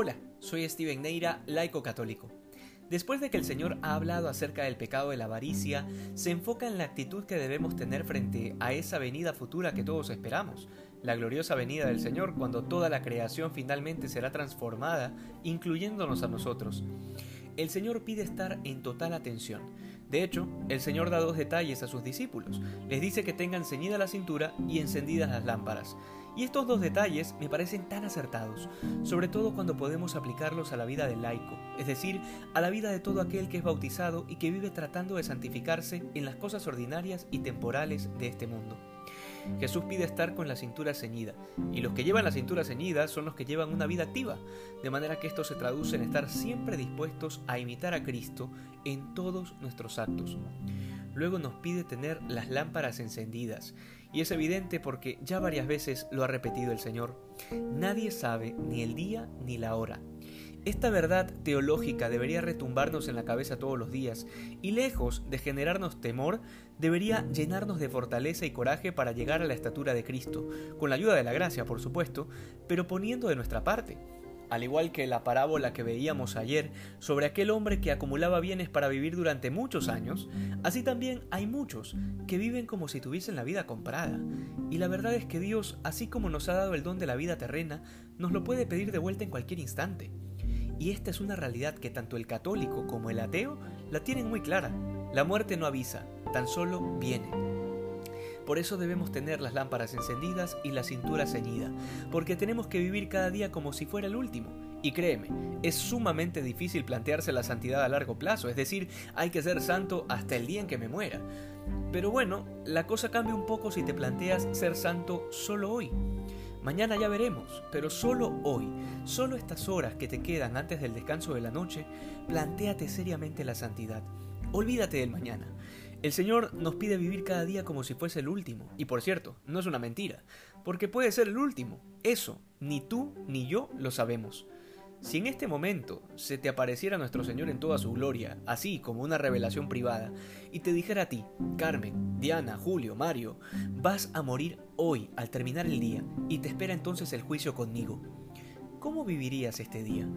Hola, soy Steven Neira, laico católico. Después de que el Señor ha hablado acerca del pecado de la avaricia, se enfoca en la actitud que debemos tener frente a esa venida futura que todos esperamos, la gloriosa venida del Señor cuando toda la creación finalmente será transformada, incluyéndonos a nosotros. El Señor pide estar en total atención. De hecho, el Señor da dos detalles a sus discípulos. Les dice que tengan ceñida la cintura y encendidas las lámparas. Y estos dos detalles me parecen tan acertados, sobre todo cuando podemos aplicarlos a la vida del laico, es decir, a la vida de todo aquel que es bautizado y que vive tratando de santificarse en las cosas ordinarias y temporales de este mundo. Jesús pide estar con la cintura ceñida, y los que llevan la cintura ceñida son los que llevan una vida activa, de manera que esto se traduce en estar siempre dispuestos a imitar a Cristo en todos nuestros actos. Luego nos pide tener las lámparas encendidas, y es evidente porque ya varias veces lo ha repetido el Señor. Nadie sabe ni el día ni la hora. Esta verdad teológica debería retumbarnos en la cabeza todos los días y lejos de generarnos temor, debería llenarnos de fortaleza y coraje para llegar a la estatura de Cristo, con la ayuda de la gracia, por supuesto, pero poniendo de nuestra parte al igual que la parábola que veíamos ayer sobre aquel hombre que acumulaba bienes para vivir durante muchos años, así también hay muchos que viven como si tuviesen la vida comprada. Y la verdad es que Dios, así como nos ha dado el don de la vida terrena, nos lo puede pedir de vuelta en cualquier instante. Y esta es una realidad que tanto el católico como el ateo la tienen muy clara. La muerte no avisa, tan solo viene. Por eso debemos tener las lámparas encendidas y la cintura ceñida, porque tenemos que vivir cada día como si fuera el último. Y créeme, es sumamente difícil plantearse la santidad a largo plazo, es decir, hay que ser santo hasta el día en que me muera. Pero bueno, la cosa cambia un poco si te planteas ser santo solo hoy. Mañana ya veremos, pero solo hoy, solo estas horas que te quedan antes del descanso de la noche, plantéate seriamente la santidad. Olvídate del mañana. El Señor nos pide vivir cada día como si fuese el último. Y por cierto, no es una mentira, porque puede ser el último. Eso, ni tú ni yo lo sabemos. Si en este momento se te apareciera nuestro Señor en toda su gloria, así como una revelación privada, y te dijera a ti, Carmen, Diana, Julio, Mario, vas a morir hoy al terminar el día, y te espera entonces el juicio conmigo, ¿cómo vivirías este día?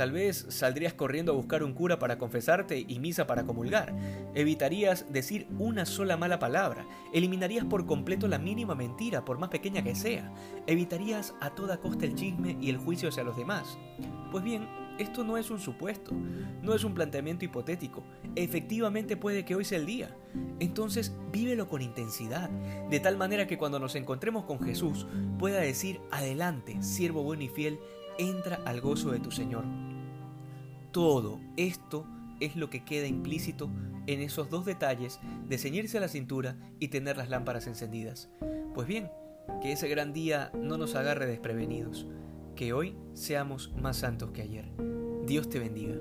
Tal vez saldrías corriendo a buscar un cura para confesarte y misa para comulgar. Evitarías decir una sola mala palabra. Eliminarías por completo la mínima mentira, por más pequeña que sea. Evitarías a toda costa el chisme y el juicio hacia los demás. Pues bien, esto no es un supuesto, no es un planteamiento hipotético. Efectivamente puede que hoy sea el día. Entonces vívelo con intensidad, de tal manera que cuando nos encontremos con Jesús pueda decir, adelante, siervo bueno y fiel, entra al gozo de tu Señor. Todo esto es lo que queda implícito en esos dos detalles de ceñirse a la cintura y tener las lámparas encendidas. Pues bien, que ese gran día no nos agarre desprevenidos, que hoy seamos más santos que ayer. Dios te bendiga.